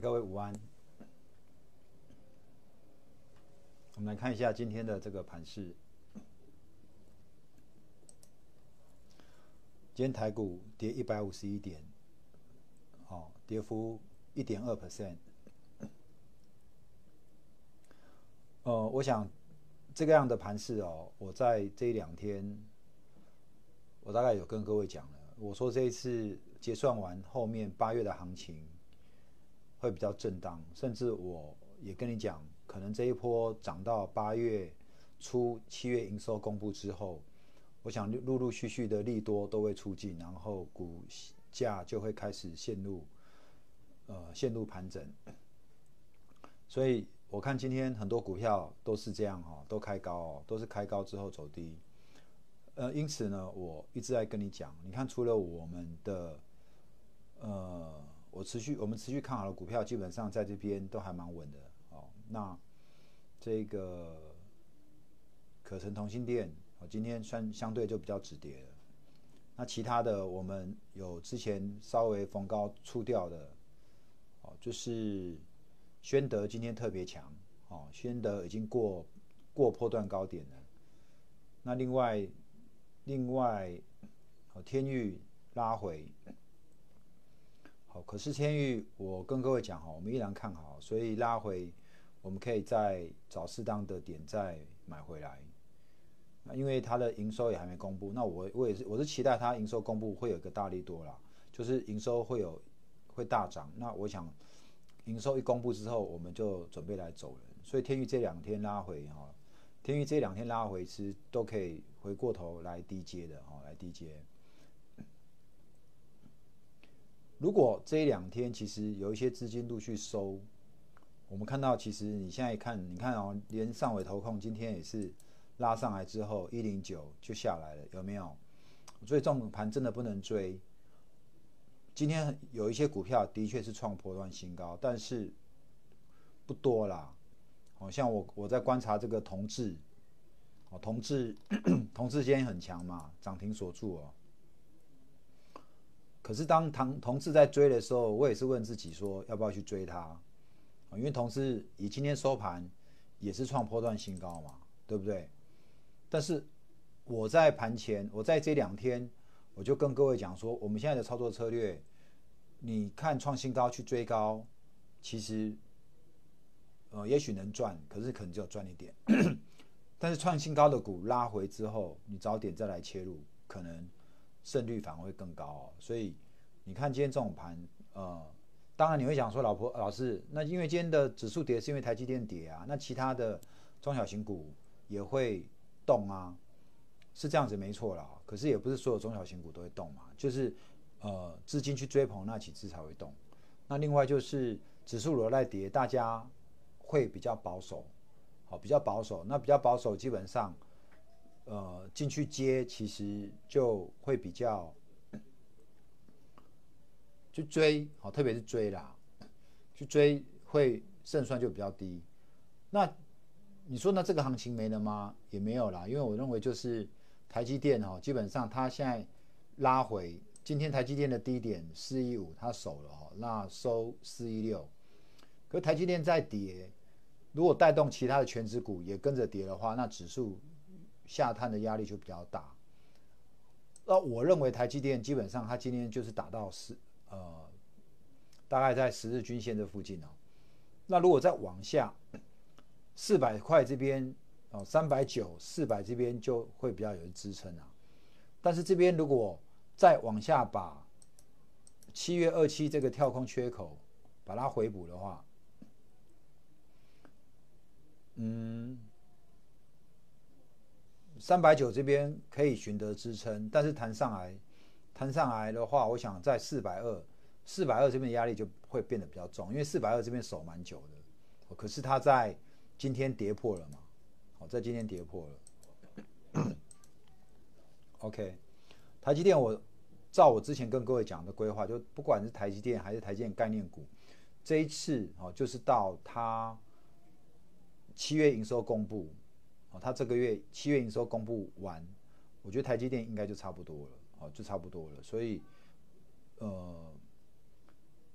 各位午安。我们来看一下今天的这个盘势。今天台股跌一百五十一点，哦，跌幅一点二 percent。呃，我想这个样的盘势哦，我在这两天，我大概有跟各位讲了，我说这一次结算完后面八月的行情会比较震荡，甚至我也跟你讲，可能这一波涨到八月初、七月营收公布之后，我想陆陆续续的利多都会出尽，然后股价就会开始陷入呃陷入盘整，所以。我看今天很多股票都是这样哈，都开高哦，都是开高之后走低。呃，因此呢，我一直在跟你讲，你看除了我们的，呃，我持续我们持续看好的股票，基本上在这边都还蛮稳的哦。那这个可成同心店，哦，今天算相对就比较止跌了。那其他的我们有之前稍微逢高出掉的，哦，就是。宣德今天特别强，哦，宣德已经过过破段高点了。那另外，另外，哦，天域拉回，好，可是天域我跟各位讲哈，我们依然看好，所以拉回，我们可以再找适当的点再买回来。那因为它的营收也还没公布，那我我也是我是期待它营收公布会有一个大力多啦，就是营收会有会大涨。那我想。营收一公布之后，我们就准备来走人。所以天宇这两天拉回哈，天宇这两天拉回是都可以回过头来低接的哈，来低接。如果这一两天其实有一些资金陆续收，我们看到其实你现在看，你看哦，连上尾投控今天也是拉上来之后一零九就下来了，有没有？所以这种盘真的不能追。今天有一些股票的确是创破断新高，但是不多啦。好像我我在观察这个同志，哦，同志 同志今天很强嘛，涨停锁住哦。可是当同同志在追的时候，我也是问自己说，要不要去追它？因为同事以今天收盘也是创破断新高嘛，对不对？但是我在盘前，我在这两天。我就跟各位讲说，我们现在的操作策略，你看创新高去追高，其实，呃，也许能赚，可是可能只有赚一点。但是创新高的股拉回之后，你早点再来切入，可能胜率反而会更高。所以你看今天这种盘，呃，当然你会想说，老婆老师，那因为今天的指数跌是因为台积电跌啊，那其他的中小型股也会动啊。是这样子没错啦，可是也不是所有中小型股都会动嘛，就是呃资金去追捧那几只才会动。那另外就是指数如果在跌，大家会比较保守，好比较保守。那比较保守，基本上呃进去接其实就会比较去追，好特别是追啦，去追会胜算就比较低。那你说那这个行情没了吗？也没有啦，因为我认为就是。台积电哈，基本上它现在拉回，今天台积电的低点四一五，它守了哈，那收四一六。可台积电在跌，如果带动其他的全指股也跟着跌的话，那指数下探的压力就比较大。那我认为台积电基本上它今天就是打到十呃，大概在十日均线这附近哦。那如果再往下四百块这边。哦，三百九、四百这边就会比较有支撑啊。但是这边如果再往下把七月二七这个跳空缺口把它回补的话，嗯，三百九这边可以寻得支撑，但是弹上来，弹上来的话，我想在四百二、四百二这边压力就会变得比较重，因为四百二这边守蛮久的，可是它在今天跌破了嘛。好，在今天跌破了。OK，台积电，我照我之前跟各位讲的规划，就不管是台积电还是台积电概念股，这一次哦，就是到它七月营收公布，哦，它这个月七月营收公布完，我觉得台积电应该就差不多了，哦，就差不多了。所以，呃，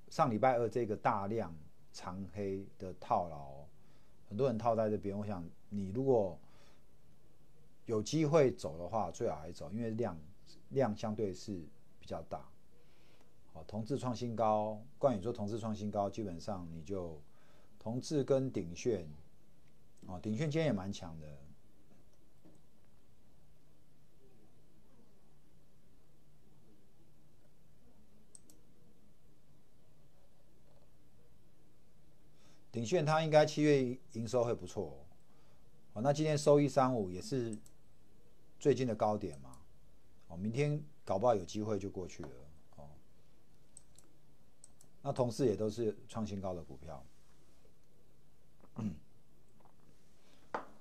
上礼拜二这个大量长黑的套牢，很多人套在这边。我想你如果有机会走的话，最好还走，因为量量相对是比较大。哦，同志创新高，冠宇说同志创新高，基本上你就同志跟鼎炫，哦，鼎炫今天也蛮强的。鼎炫它应该七月营收会不错，哦，那今天收一三五也是最近的高点嘛，哦，明天搞不好有机会就过去了，哦，那同事也都是创新高的股票，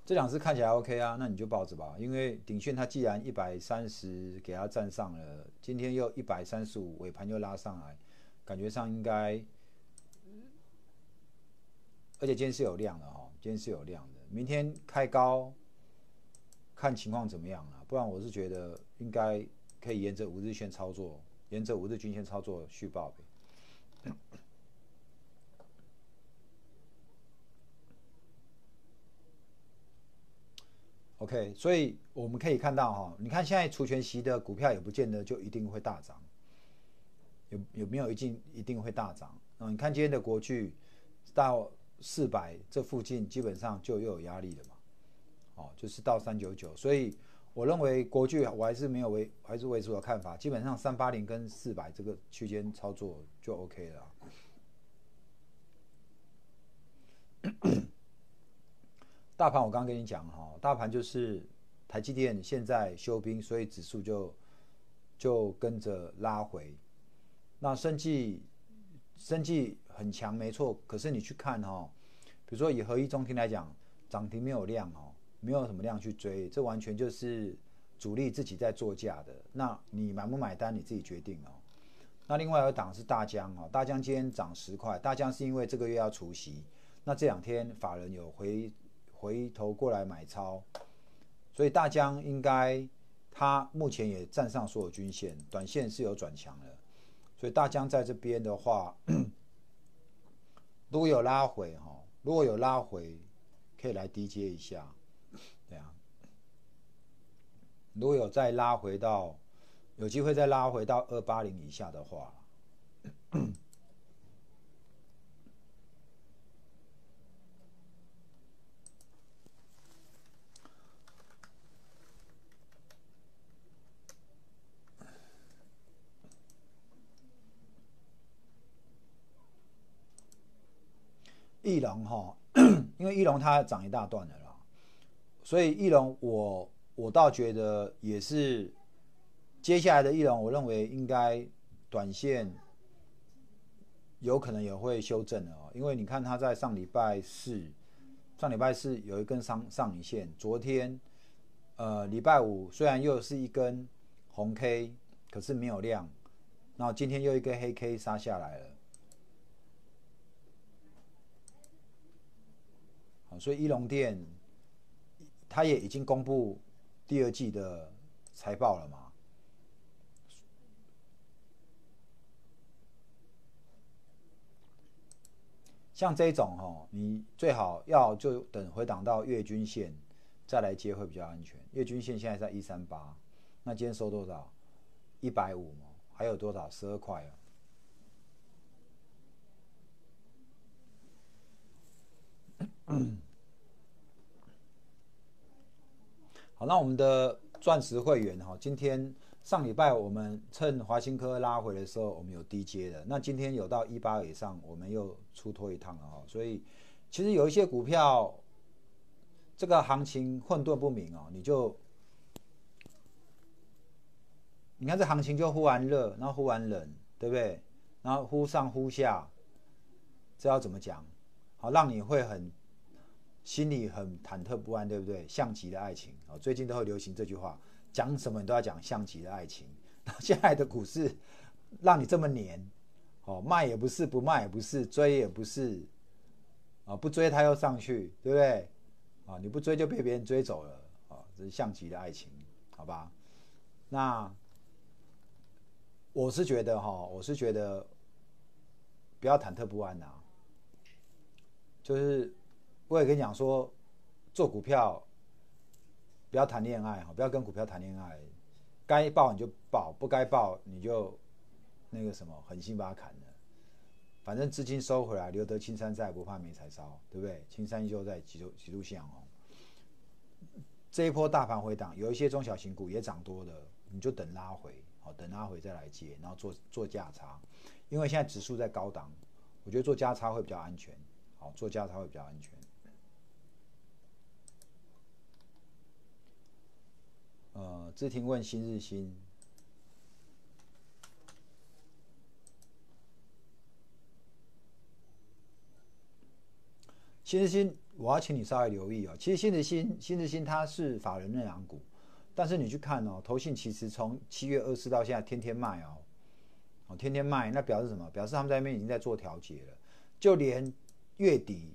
这两只看起来 OK 啊，那你就抱着吧，因为鼎炫它既然一百三十给它站上了，今天又一百三十五尾盘又拉上来，感觉上应该。而且今天是有量的哈，今天是有量的。明天开高，看情况怎么样啊？不然我是觉得应该可以沿着五日线操作，沿着五日均线操作续报呗。OK，所以我们可以看到哈，你看现在除权息的股票也不见得就一定会大涨，有有没有一定一定会大涨？啊，你看今天的国巨到。四百这附近基本上就又有压力了嘛，哦，就是到三九九，所以我认为国巨我还是没有维还是维持我的看法，基本上三八零跟四百这个区间操作就 OK 了。大盘我刚刚跟你讲哈，大盘就是台积电现在休兵，所以指数就就跟着拉回。那生技生技。很强，没错。可是你去看哈，比如说以合一中天来讲，涨停没有量哦，没有什么量去追，这完全就是主力自己在做价的。那你买不买单，你自己决定哦。那另外有档是大江哦，大江今天涨十块，大江是因为这个月要除息，那这两天法人有回回头过来买超，所以大江应该它目前也站上所有均线，短线是有转强的，所以大疆在这边的话。如果有拉回哈，如果有拉回，可以来低接一下，对啊。如果有再拉回到，有机会再拉回到二八零以下的话。翼龙哈，因为翼龙它涨一大段的啦，所以翼龙我我倒觉得也是接下来的翼龙，我认为应该短线有可能也会修正的哦，因为你看它在上礼拜四，上礼拜四有一根上上影线，昨天呃礼拜五虽然又是一根红 K，可是没有量，然后今天又一根黑 K 杀下来了。所以，一龙店，它也已经公布第二季的财报了嘛？像这种哦，你最好要就等回档到月均线再来接会比较安全。月均线现在在一三八，那今天收多少？一百五还有多少？十二块啊。好，那我们的钻石会员哈，今天上礼拜我们趁华兴科拉回的时候，我们有低接的。那今天有到一八以上，我们又出脱一趟了哈。所以其实有一些股票，这个行情混沌不明哦，你就你看这行情就忽然热，然后忽然冷，对不对？然后忽上忽下，这要怎么讲？好，让你会很。心里很忐忑不安，对不对？像极了爱情哦，最近都会流行这句话，讲什么你都要讲像极了爱情。现在的股市让你这么黏，哦，卖也不是，不卖也不是，追也不是，啊，不追它又上去，对不对？啊，你不追就被别人追走了，啊，这是像极了爱情，好吧？那我是觉得哈，我是觉得不要忐忑不安呐。就是我也跟你讲说，做股票不要谈恋爱哈，不要跟股票谈恋爱，该报你就报，不该报你就那个什么狠心把它砍了。反正资金收回来，留得青山在，不怕没柴烧，对不对？青山依旧在，几度几度向哦。这一波大盘回档，有一些中小型股也涨多的，你就等拉回，好，等拉回再来接，然后做做价差。因为现在指数在高档，我觉得做价差会比较安全，好，做价差会比较安全。呃，志廷问新日新。新日新，我要请你稍微留意哦。其实新日新，新日新它是法人内养股，但是你去看哦，投信其实从七月二十到现在天天卖哦，哦天天卖，那表示什么？表示他们在那边已经在做调节了。就连月底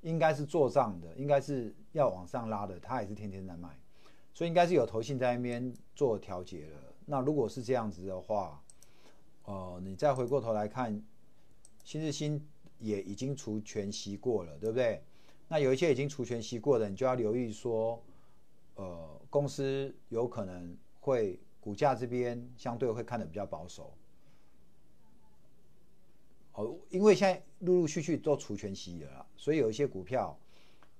应该是做账的，应该是要往上拉的，他也是天天在卖，所以应该是有投信在那边做调节了。那如果是这样子的话，呃，你再回过头来看新日新。也已经除权息过了，对不对？那有一些已经除权息过的，你就要留意说，呃，公司有可能会股价这边相对会看的比较保守。哦，因为现在陆陆续续都除权息了，所以有一些股票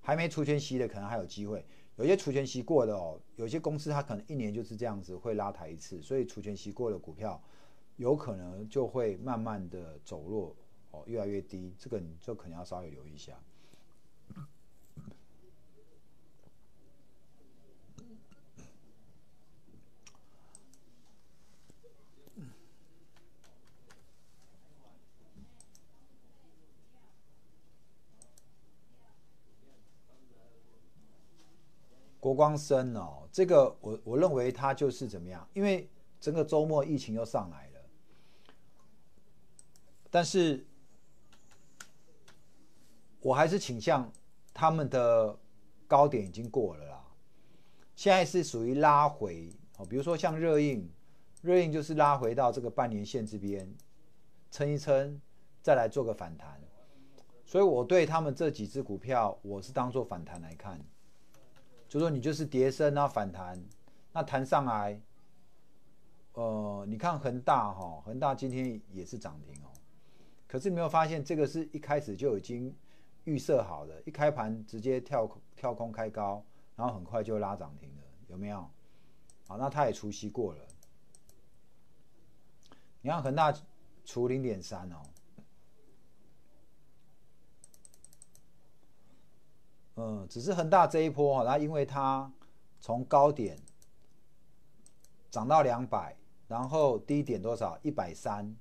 还没除权息的，可能还有机会；有些除权息过的哦，有些公司它可能一年就是这样子会拉抬一次，所以除权息过的股票有可能就会慢慢的走弱。哦，越来越低，这个你就可能要稍微留意一下。国光生哦，这个我我认为它就是怎么样？因为整个周末疫情又上来了，但是。我还是倾向他们的高点已经过了啦，现在是属于拉回哦，比如说像热映，热映就是拉回到这个半年线这边撑一撑，再来做个反弹，所以我对他们这几只股票，我是当做反弹来看，就说你就是跌升啊反弹，那弹上来，呃，你看恒大哈，恒大今天也是涨停哦，可是你没有发现这个是一开始就已经。预设好的，一开盘直接跳跳空开高，然后很快就拉涨停了，有没有？好，那它也除息过了。你看恒大除零点三哦，嗯，只是恒大这一波哈，它因为它从高点涨到两百，然后低点多少？一百三，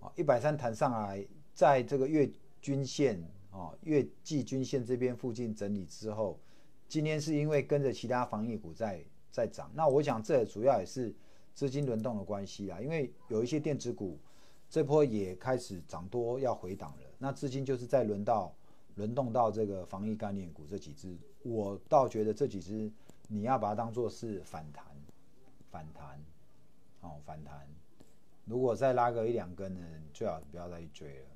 啊，一百三弹上来，在这个月均线。哦，月季均线这边附近整理之后，今天是因为跟着其他防疫股在在涨，那我想这主要也是资金轮动的关系啊。因为有一些电子股这波也开始涨多要回档了，那资金就是在轮到轮动到这个防疫概念股这几只，我倒觉得这几只你要把它当做是反弹，反弹，哦反弹，如果再拉个一两根呢，最好不要再去追了。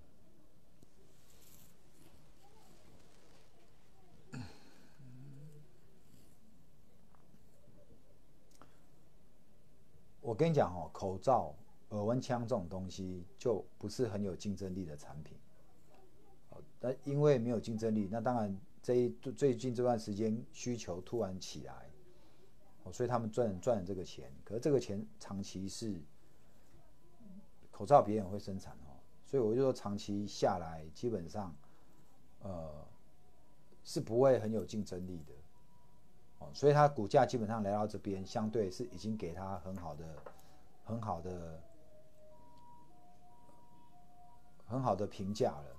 我跟你讲哦，口罩、耳温枪这种东西就不是很有竞争力的产品。那因为没有竞争力，那当然这一最近这段时间需求突然起来，哦，所以他们赚赚这个钱。可是这个钱长期是口罩别人会生产哦，所以我就说长期下来基本上，呃，是不会很有竞争力的。哦，所以它股价基本上来到这边，相对是已经给它很好的、很好的、很好的评价了。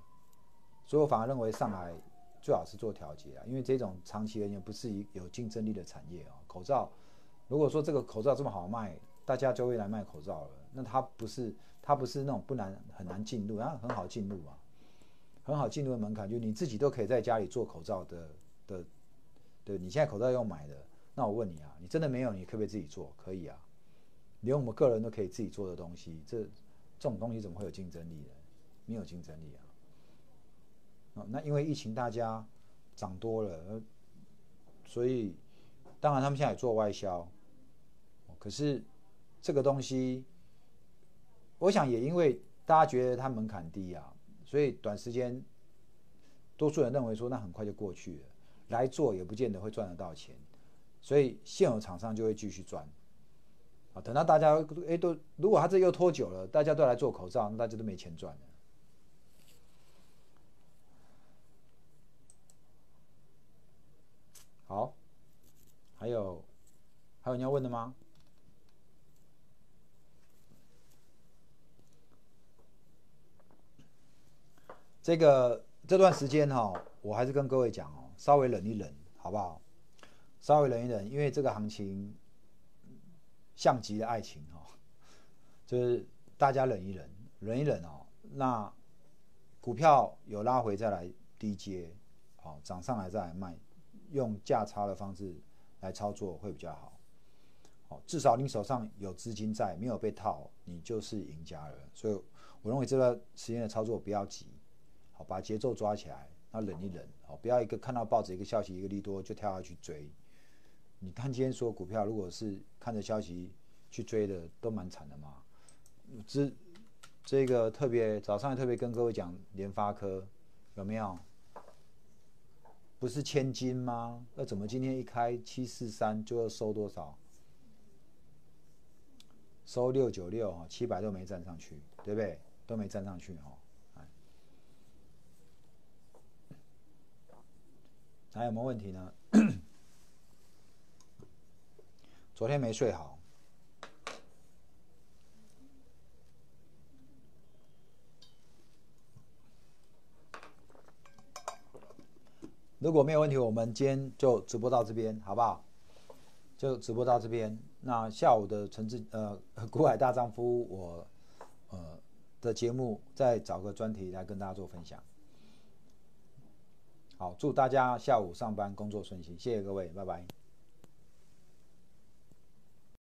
所以我反而认为上海最好是做调节啊，因为这种长期而言不是一有竞争力的产业啊。口罩，如果说这个口罩这么好卖，大家就会来卖口罩了。那它不是它不是那种不难很难进入，然后很好进入啊，很好进入的门槛，就你自己都可以在家里做口罩的的。对你现在口罩要买的，那我问你啊，你真的没有，你可不可以自己做？可以啊，连我们个人都可以自己做的东西，这这种东西怎么会有竞争力呢？没有竞争力啊。那因为疫情大家涨多了，所以当然他们现在也做外销，可是这个东西，我想也因为大家觉得它门槛低啊，所以短时间多数人认为说那很快就过去了，来做也不见得会赚得到钱，所以现有厂商就会继续赚。啊，等到大家哎都如果他这又拖久了，大家都来做口罩，那大家都没钱赚了。好，还有还有你要问的吗？这个这段时间哈，我还是跟各位讲哦，稍微忍一忍，好不好？稍微忍一忍，因为这个行情像极了爱情哦，就是大家忍一忍，忍一忍哦。那股票有拉回再来低接，好涨上来再来卖。用价差的方式来操作会比较好，好，至少你手上有资金在，没有被套，你就是赢家了。所以我认为这段时间的操作不要急，好，把节奏抓起来，那忍一忍，好，不要一个看到报纸一个消息一个利多就跳下去追。你看今天说股票，如果是看着消息去追的，都蛮惨的嘛。这这个特别早上特别跟各位讲联发科有没有？不是千金吗？那怎么今天一开七四三就要收多少？收六九六啊，七百都没站上去，对不对？都没站上去哈。还有没有问题呢？昨天没睡好。如果没有问题，我们今天就直播到这边，好不好？就直播到这边。那下午的陈志呃 古海大丈夫，我呃的节目再找个专题来跟大家做分享。好，祝大家下午上班工作顺心，谢谢各位，拜拜。